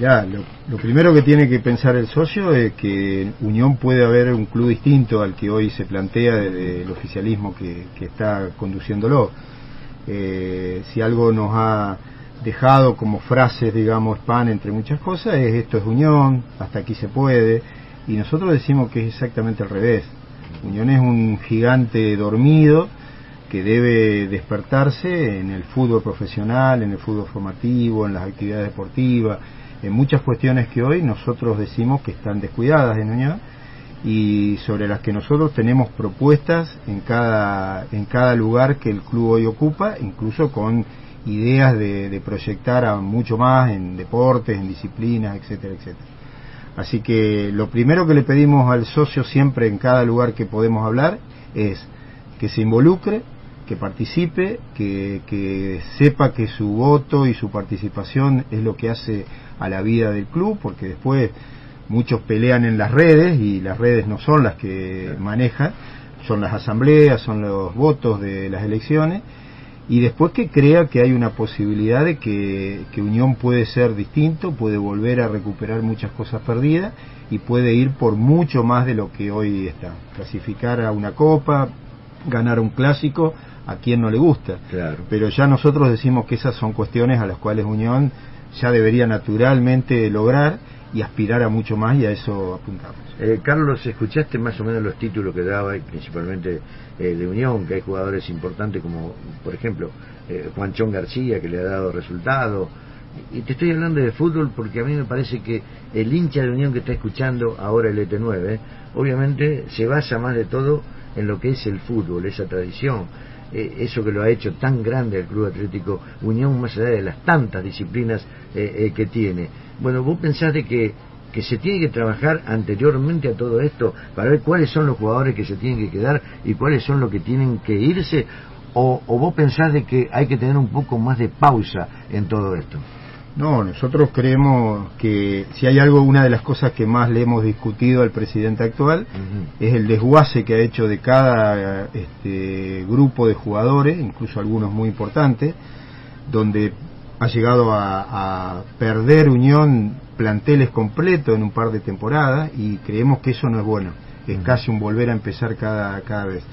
Ya, lo, primero que tiene que pensar el socio es que Unión puede haber un club distinto al que hoy se plantea desde el oficialismo que, está conduciéndolo. Eh, si algo nos ha dejado como frases, digamos, pan entre muchas cosas, es esto es Unión, hasta aquí se puede, y nosotros decimos que es exactamente al revés. Unión es un gigante dormido que debe despertarse en el fútbol profesional, en el fútbol formativo, en las actividades deportivas, en muchas cuestiones que hoy nosotros decimos que están descuidadas en Unión y sobre las que nosotros tenemos propuestas en cada, en cada lugar que el club hoy ocupa, incluso con ideas de, de proyectar a mucho más en deportes, en disciplinas, etcétera, etcétera. Así que lo primero que le pedimos al socio siempre en cada lugar que podemos hablar es que se involucre, que participe, que, que, sepa que su voto y su participación es lo que hace a la vida del club, porque después muchos pelean en las redes y las redes no son las que manejan, son las asambleas, son los votos de las elecciones, y después que crea que hay una posibilidad de que, que Unión puede ser distinto, puede volver a recuperar muchas cosas perdidas y puede ir por mucho más de lo que hoy está. Clasificar a una copa, ganar un clásico, a quien no le gusta. Claro. Pero ya nosotros decimos que esas son cuestiones a las cuales Unión ya debería naturalmente lograr y aspirar a mucho más y a eso apuntamos. Eh, Carlos, escuchaste más o menos los títulos que daba, principalmente eh, de Unión, que hay jugadores importantes como, por ejemplo, eh, Juanchón García, que le ha dado resultado. Y te estoy hablando de fútbol porque a mí me parece que el hincha de Unión que está escuchando ahora el ET9, obviamente se basa más de todo en lo que es el fútbol, esa tradición, eh, eso que lo ha hecho tan grande el Club Atlético Unión, más allá de las tantas disciplinas eh, eh, que tiene. Bueno, vos pensás de que, que se tiene que trabajar anteriormente a todo esto para ver cuáles son los jugadores que se tienen que quedar y cuáles son los que tienen que irse, o, o vos pensás de que hay que tener un poco más de pausa en todo esto. No, nosotros creemos que si hay algo, una de las cosas que más le hemos discutido al presidente actual es el desguace que ha hecho de cada este, grupo de jugadores, incluso algunos muy importantes, donde ha llegado a, perder Unión planteles completos en un par de temporadas y creemos que eso no es bueno, es casi un volver a empezar cada, cada vez.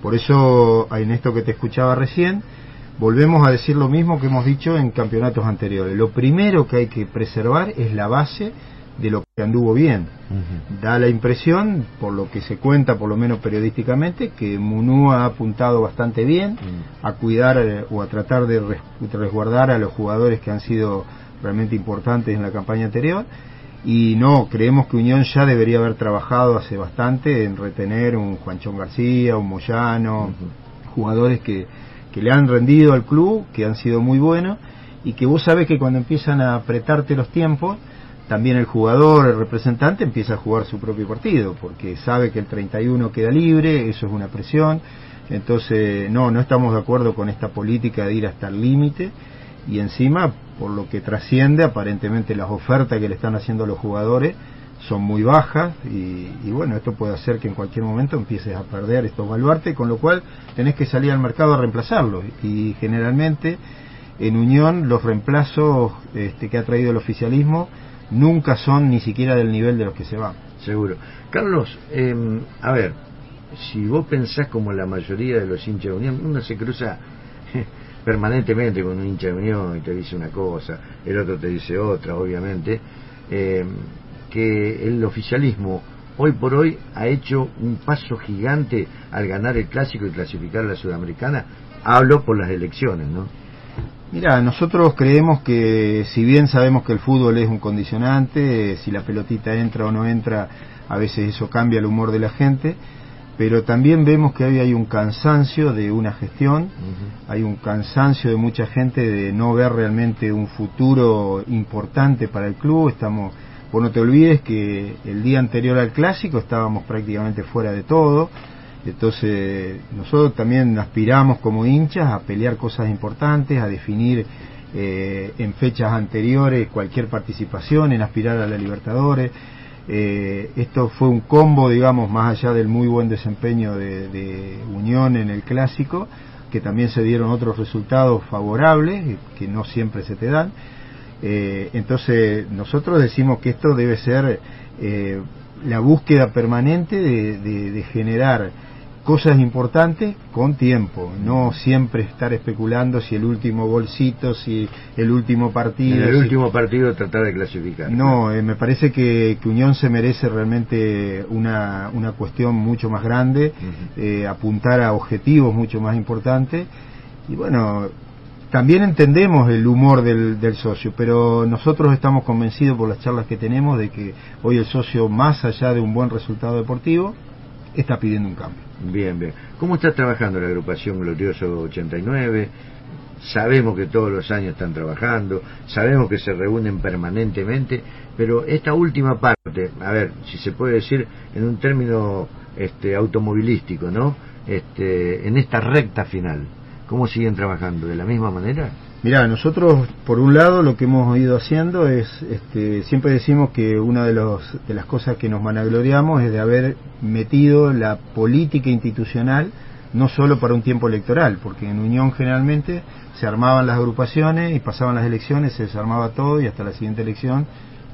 Por eso, en esto que te escuchaba recién, volvemos a decir lo mismo que hemos dicho en campeonatos anteriores. Lo primero que hay que preservar es la base de lo que anduvo bien. Da la impresión, por lo que se cuenta, por lo menos periodísticamente, que Munú ha apuntado bastante bien a cuidar eh, o a tratar de resguardar a los jugadores que han sido realmente importantes en la campaña anterior. Y no, creemos que Unión ya debería haber trabajado hace bastante en retener un Juanchón García, un Moyano, jugadores que, que le han rendido al club, que han sido muy buenos, y que vos sabés que cuando empiezan a apretarte los tiempos, también el jugador, el representante, empieza a jugar su propio partido, porque sabe que el 31 queda libre, eso es una presión. Entonces, no, no estamos de acuerdo con esta política de ir hasta el límite y encima, por lo que trasciende, aparentemente las ofertas que le están haciendo los jugadores son muy bajas y, bueno, esto puede hacer que en cualquier momento empieces a perder estos baluartes, con lo cual tenés que salir al mercado a reemplazarlos y generalmente en Unión los reemplazos este, que ha traído el oficialismo nunca son ni siquiera del nivel de los que se van. Seguro. Carlos, em, a ver, si vos pensás como la mayoría de los hinchas de Unión, uno se cruza permanentemente con un hincha de Unión y te dice una cosa, el otro te dice otra, obviamente. Eh, que el oficialismo hoy por hoy ha hecho un paso gigante al ganar el clásico y clasificar a la sudamericana. Hablo por las elecciones, ¿no? Mira, nosotros creemos que si bien sabemos que el fútbol es un condicionante, si la pelotita entra o no entra, a veces eso cambia el humor de la gente, pero también vemos que hoy hay un cansancio de una gestión, hay un cansancio de mucha gente de no ver realmente un futuro importante para el club, estamos Vos no te olvides que el día anterior al clásico estábamos prácticamente fuera de todo, entonces nosotros también aspiramos como hinchas a pelear cosas importantes, a definir eh, en fechas anteriores cualquier participación, en aspirar a la Libertadores. Eh, esto fue un combo, digamos, más allá del muy buen desempeño de, de Unión en el clásico, que también se dieron otros resultados favorables, que no siempre se te dan Eh, entonces, nosotros decimos que esto debe ser eh, la búsqueda permanente de, generar cosas importantes con tiempo, no siempre estar especulando si el último bolsito, si el último partido. el último partido tratar de clasificar. No, eh, me parece que, Unión se merece realmente una, una cuestión mucho más grande, apuntar a objetivos mucho más importantes. Y bueno, también entendemos el humor del, socio, pero nosotros estamos convencidos por las charlas que tenemos de que hoy el socio, más allá de un buen resultado deportivo, está pidiendo un cambio. Bien, bien. ¿Cómo está trabajando la agrupación Glorioso 89? Sabemos que todos los años están trabajando, sabemos que se reúnen permanentemente, pero esta última parte, a ver, si se puede decir en un término este, automovilístico, ¿no? Este, en esta recta final, ¿Cómo siguen trabajando? ¿De la misma manera? Mira, nosotros, por un lado, lo que hemos ido haciendo es, este, siempre decimos que una de, los, de las cosas que nos vanagloriamos es de haber metido la política institucional no solo para un tiempo electoral, porque en Unión generalmente se armaban las agrupaciones y pasaban las elecciones, se desarmaba todo y hasta la siguiente elección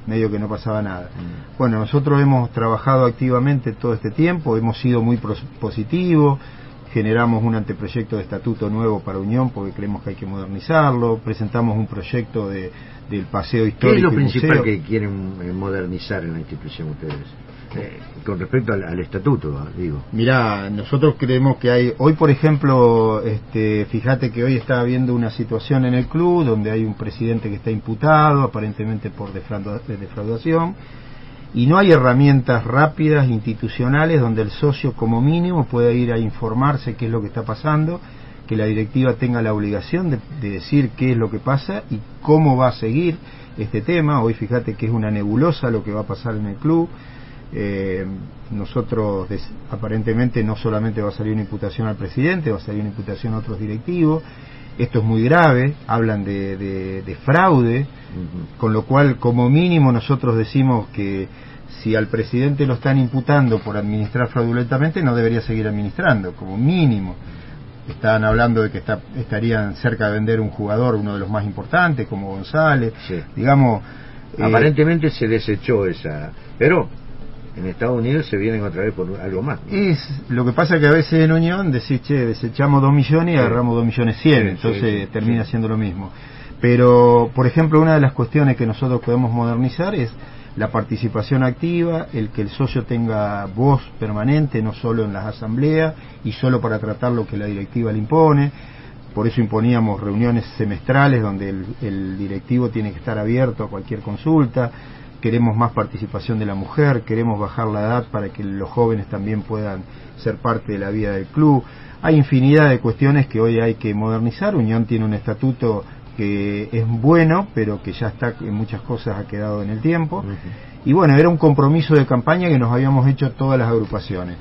medio que no pasaba nada. Mm. Bueno, nosotros hemos trabajado activamente todo este tiempo, hemos sido muy positivos, generamos un anteproyecto de estatuto nuevo para Unión porque creemos que hay que modernizarlo, presentamos un proyecto de, del paseo histórico. ¿Qué es lo principal que quieren eh, modernizar en la institución ustedes? Eh, con respecto al, estatuto, ah, digo. Mirá, nosotros creemos que hay, hoy por ejemplo, este, fíjate que hoy está habiendo una situación en el club donde hay un presidente que está imputado, aparentemente por defraudación y no hay herramientas rápidas institucionales donde el socio como mínimo pueda ir a informarse qué es lo que está pasando, que la directiva tenga la obligación de, decir qué es lo que pasa y cómo va a seguir este tema. Hoy fíjate que es una nebulosa lo que va a pasar en el club. Eh, nosotros aparentemente no solamente va a salir una imputación al presidente, va a salir una imputación a otros directivos. Esto es muy grave, hablan de, fraude, con lo cual como mínimo nosotros decimos que si al presidente lo están imputando por administrar fraudulentamente no debería seguir administrando, como mínimo. Están hablando de que estarían cerca de vender un jugador, uno de los más importantes, como González. Digamos, eh, Aparentemente se desechó esa. Pero en Estados Unidos se vienen otra vez por algo más. Es lo que pasa que a veces en Unión decís, che, desechamos dos millones y agarramos dos millones cien, entonces termina siendo lo mismo. Pero, por ejemplo, una de las cuestiones que nosotros podemos modernizar es la participación activa, el que el socio tenga voz permanente, no solo en las asambleas y solo para tratar lo que la directiva le impone. Por eso imponíamos reuniones semestrales donde el, el directivo tiene que estar abierto a cualquier consulta queremos más participación de la mujer, queremos bajar la edad para que los jóvenes también puedan ser parte de la vida del club. Hay infinidad de cuestiones que hoy hay que modernizar. Unión tiene un estatuto que es bueno, pero que ya está en muchas cosas ha quedado en el tiempo. Y bueno, era un compromiso de campaña que nos habíamos hecho todas las agrupaciones.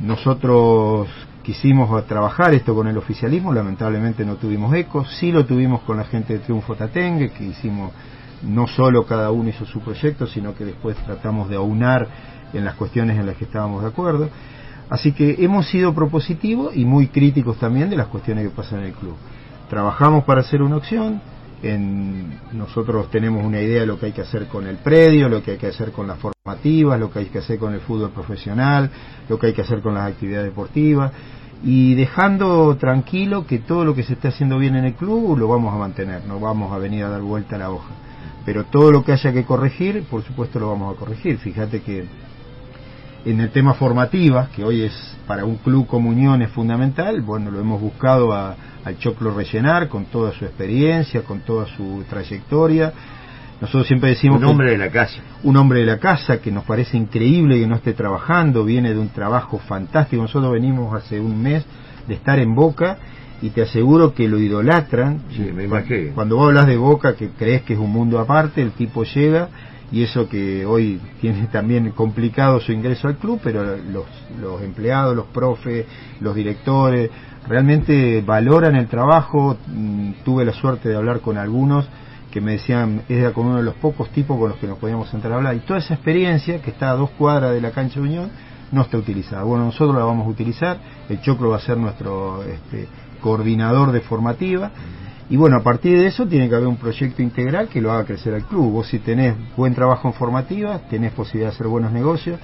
Nosotros quisimos trabajar esto con el oficialismo, lamentablemente no tuvimos eco, sí lo tuvimos con la gente de Triunfo Tatengue, que hicimos no solo cada uno hizo su proyecto, sino que después tratamos de aunar en las cuestiones en las que estábamos de acuerdo. Así que hemos sido propositivos y muy críticos también de las cuestiones que pasan en el club. Trabajamos para hacer una opción, en, nosotros tenemos una idea de lo que hay que hacer con el predio, lo que hay que hacer con las formativas, lo que hay que hacer con el fútbol profesional, lo que hay que hacer con las actividades deportivas y dejando tranquilo que todo lo que se está haciendo bien en el club lo vamos a mantener, no vamos a venir a dar vuelta a la hoja pero todo lo que haya que corregir, por supuesto lo vamos a corregir. Fíjate que en el tema formativa, que hoy es para un club como Unión es fundamental, bueno, lo hemos buscado a, al Choclo rellenar con toda su experiencia, con toda su trayectoria. Nosotros siempre decimos... Un hombre de la casa. Un hombre de la casa que nos parece increíble que no esté trabajando, viene de un trabajo fantástico. Nosotros venimos hace un mes de estar en Boca y te aseguro que lo idolatran. Sí, me Cuando vos hablas de Boca, que crees que es un mundo aparte, el tipo llega y eso que hoy tiene también complicado su ingreso al club, pero los, los empleados, los profes, los directores, realmente valoran el trabajo. Mm, tuve la suerte de hablar con algunos que me decían, era con uno de los pocos tipos con los que nos podíamos sentar a hablar. Y toda esa experiencia, que está a dos cuadras de la cancha de Unión, no está utilizada. Bueno, nosotros la vamos a utilizar, el Choclo va a ser nuestro este, coordinador de formativa. Y bueno, a partir de eso tiene que haber un proyecto integral que lo haga crecer al club. Vos si tenés buen trabajo en formativa, tenés posibilidad de hacer buenos negocios.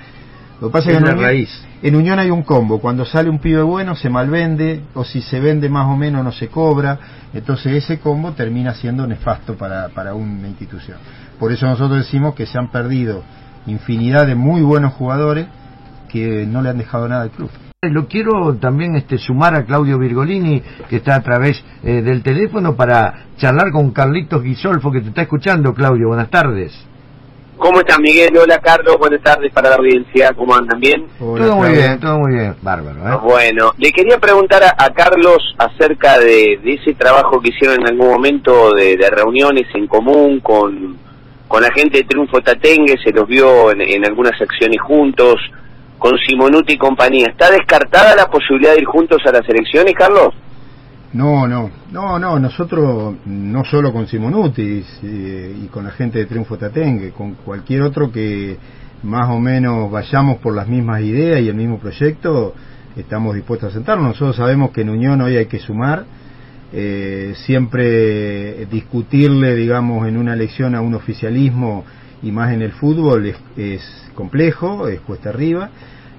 Lo que pasa es, que en Unión, raíz. en Unión hay un combo. Cuando sale un pibe bueno se malvende, o si se vende más o menos no se cobra. Entonces ese combo termina siendo nefasto para, para una institución. Por eso nosotros decimos que se han perdido infinidad de muy buenos jugadores que no le han dejado nada al club. Lo quiero también este, sumar a Claudio Virgolini, que está a través eh, del teléfono, para charlar con Carlitos Guisolfo, que te está escuchando, Claudio. Buenas tardes. ¿Cómo estás, Miguel? Hola, Carlos. Buenas tardes para la audiencia. ¿Cómo andan? ¿Bien? todo muy bien, todo muy bien. Bárbaro. ¿eh? Bueno, le quería preguntar a, Carlos acerca de, ese trabajo que hicieron en algún momento de, reuniones en común con, con la gente de Triunfo Tatengue. Se los vio en, en algunas acciones juntos con Simonuti y compañía. ¿Está descartada la posibilidad de ir juntos a las elecciones, Carlos? No, no, no, no, nosotros no solo con Simonuti y con la gente de Triunfo Tatengue, con cualquier otro que más o menos vayamos por las mismas ideas y el mismo proyecto, estamos dispuestos a sentarnos. Nosotros sabemos que en Unión hoy hay que sumar, eh, siempre discutirle, digamos, en una elección a un oficialismo y más en el fútbol es, complejo, es cuesta arriba.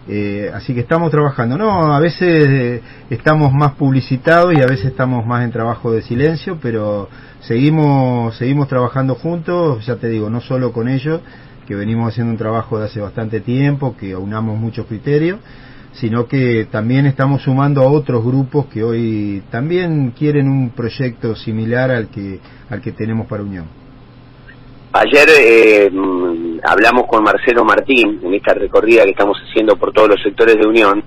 Eh, así que estamos trabajando. No, a veces eh, estamos más publicitados y a veces estamos más en trabajo de silencio, pero seguimos, seguimos trabajando juntos, ya te digo, no solo con ellos, que venimos haciendo un trabajo de hace bastante tiempo, que aunamos muchos criterios, sino que también estamos sumando a otros grupos que hoy también quieren un proyecto similar al que, al que tenemos para Unión. Ayer eh, mm, hablamos con Marcelo Martín en esta recorrida que estamos haciendo por todos los sectores de Unión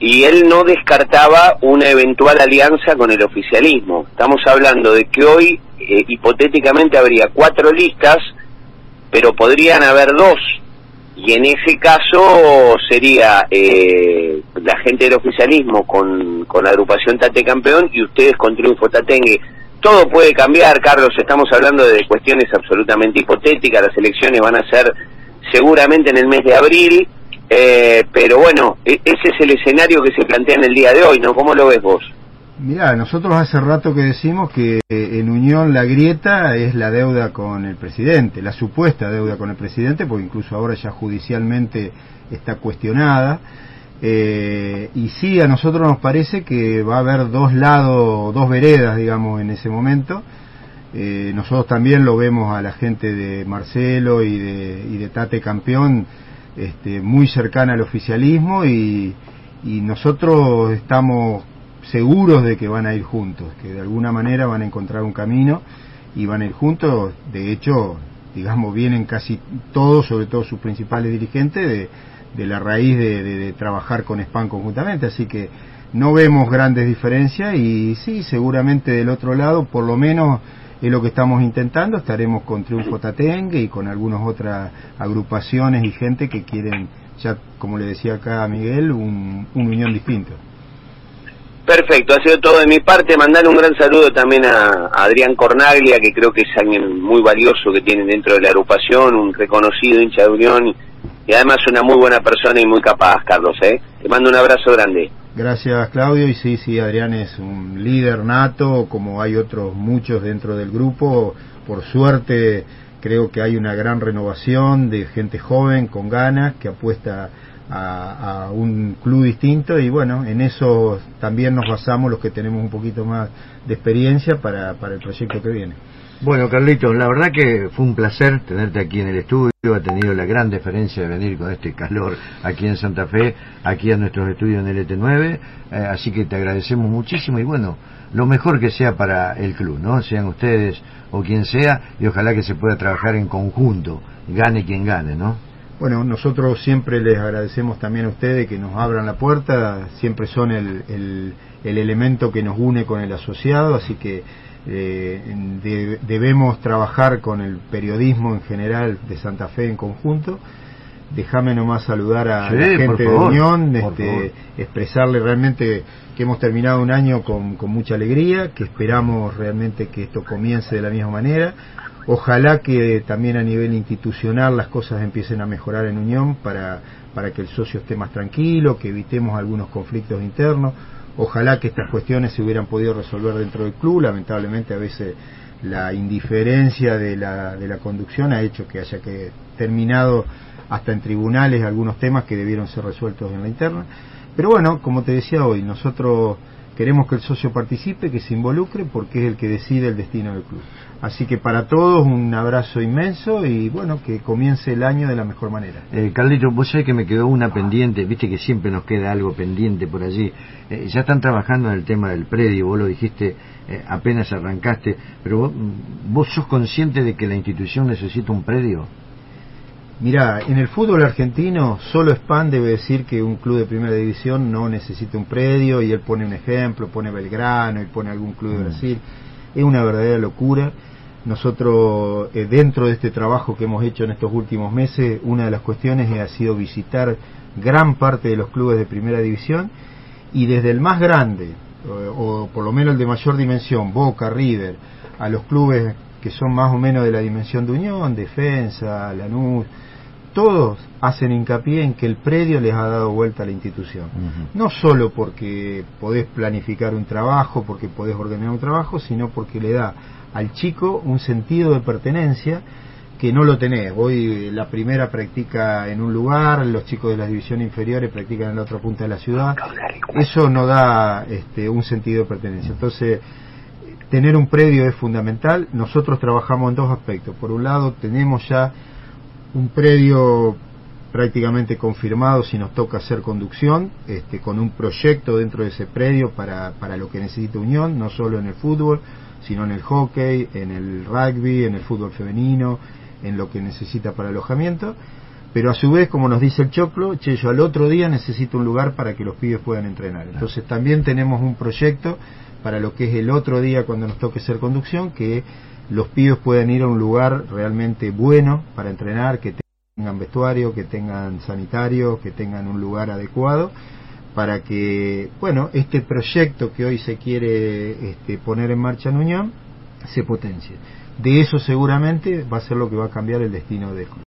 y él no descartaba una eventual alianza con el oficialismo. Estamos hablando de que hoy eh, hipotéticamente habría cuatro listas, pero podrían haber dos. Y en ese caso sería eh, la gente del oficialismo con, con la agrupación Tate Campeón y ustedes con Triunfo Tatengue todo puede cambiar, Carlos, estamos hablando de cuestiones absolutamente hipotéticas, las elecciones van a ser seguramente en el mes de abril, eh, pero bueno, e-, ese es el escenario que se plantea en el día de hoy, ¿no? ¿Cómo lo ves vos? Mirá, nosotros hace rato que decimos que en Unión la grieta es la deuda con el presidente, la supuesta deuda con el presidente, porque incluso ahora ya judicialmente está cuestionada. Eh, y sí, a nosotros nos parece que va a haber dos lados, dos veredas, digamos, en ese momento. Eh, nosotros también lo vemos a la gente de Marcelo y de, y de Tate Campeón este, muy cercana al oficialismo y, y nosotros estamos seguros de que van a ir juntos, que de alguna manera van a encontrar un camino y van a ir juntos. De hecho, digamos, vienen casi todos, sobre todo sus principales dirigentes, de, de la raíz de, trabajar con SPAN conjuntamente, así que no vemos grandes diferencias y sí, seguramente del otro lado, por lo menos es lo que estamos intentando, estaremos con Triunfo Tatengue y con algunas otras agrupaciones y gente que quieren, ya como le decía acá a Miguel, un, un unión distinto. Perfecto, ha sido todo de mi parte. Mandar un gran saludo también a, Adrián Cornaglia, que creo que es alguien muy valioso que tienen dentro de la agrupación, un reconocido hincha de Unión y además una muy buena persona y muy capaz, Carlos. ¿eh? Te mando un abrazo grande. Gracias, Claudio. Y sí, sí, Adrián es un líder nato, como hay otros muchos dentro del grupo. Por suerte, creo que hay una gran renovación de gente joven, con ganas, que apuesta a, un club distinto y bueno, en eso también nos basamos los que tenemos un poquito más de experiencia para, para el proyecto que viene. Bueno, Carlitos, la verdad que fue un placer tenerte aquí en el estudio. Ha tenido la gran deferencia de venir con este calor aquí en Santa Fe, aquí a nuestros estudios en el ET9. Eh, así que te agradecemos muchísimo y bueno, lo mejor que sea para el club, ¿no? Sean ustedes o quien sea, y ojalá que se pueda trabajar en conjunto, gane quien gane, ¿no? Bueno, nosotros siempre les agradecemos también a ustedes que nos abran la puerta, siempre son el, el, el elemento que nos une con el asociado, así que eh, debemos trabajar con el periodismo en general de Santa Fe en conjunto. Déjame nomás saludar a la gente de Unión, este, expresarle realmente que hemos terminado un año con, con mucha alegría, que esperamos realmente que esto comience de la misma manera. Ojalá que también a nivel institucional las cosas empiecen a mejorar en Unión para, para que el socio esté más tranquilo, que evitemos algunos conflictos internos Ojalá que estas cuestiones se hubieran podido resolver dentro del club, lamentablemente a veces la indiferencia de la, de la conducción ha hecho que haya que terminado hasta en tribunales algunos temas que debieron ser resueltos en la interna. Pero bueno, como te decía hoy, nosotros queremos que el socio participe, que se involucre, porque es el que decide el destino del club. Así que para todos un abrazo inmenso y bueno, que comience el año de la mejor manera. Eh, Carlito, vos sabés que me quedó una pendiente, viste que siempre nos queda algo pendiente por allí. Eh, ya están trabajando en el tema del predio, vos lo dijiste eh, apenas arrancaste, pero vos, vos sos consciente de que la institución necesita un predio. Mira, en el fútbol argentino solo Span debe decir que un club de primera división no necesita un predio y él pone un ejemplo, pone Belgrano y pone algún club de mm. Brasil. Es una verdadera locura. Nosotros, eh, dentro de este trabajo que hemos hecho en estos últimos meses, una de las cuestiones ha sido visitar gran parte de los clubes de primera división y desde el más grande, o, o por lo menos el de mayor dimensión, Boca, River, a los clubes que son más o menos de la dimensión de Unión, Defensa, Lanús, todos hacen hincapié en que el predio les ha dado vuelta a la institución. No solo porque podés planificar un trabajo, porque podés ordenar un trabajo, sino porque le da al chico un sentido de pertenencia que no lo tenés. Hoy la primera practica en un lugar, los chicos de las divisiones inferiores practican en la otra punta de la ciudad. Eso no da este, un sentido de pertenencia. Entonces, tener un predio es fundamental. Nosotros trabajamos en dos aspectos. Por un lado, tenemos ya un predio prácticamente confirmado si nos toca hacer conducción, este, con un proyecto dentro de ese predio para, para lo que necesita Unión, no solo en el fútbol, sino en el hockey, en el rugby, en el fútbol femenino, en lo que necesita para alojamiento. Pero a su vez, como nos dice el Choclo, che, yo al otro día necesito un lugar para que los pibes puedan entrenar. Entonces también tenemos un proyecto para lo que es el otro día cuando nos toque ser conducción, que los pibes puedan ir a un lugar realmente bueno para entrenar, que tengan vestuario, que tengan sanitario, que tengan un lugar adecuado, para que, bueno, este proyecto que hoy se quiere este, poner en marcha en Unión se potencie. De eso seguramente va a ser lo que va a cambiar el destino de